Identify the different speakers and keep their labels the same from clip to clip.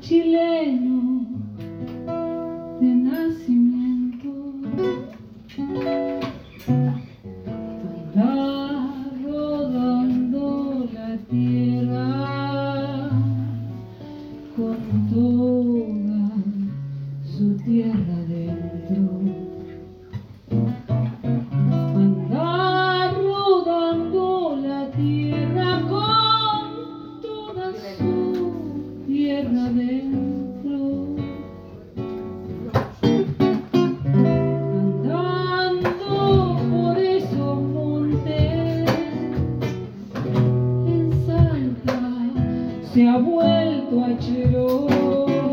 Speaker 1: chileno de nacimiento, anda rodando la tierra con toda su tierra dentro. Vuelto. Va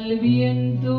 Speaker 1: el viento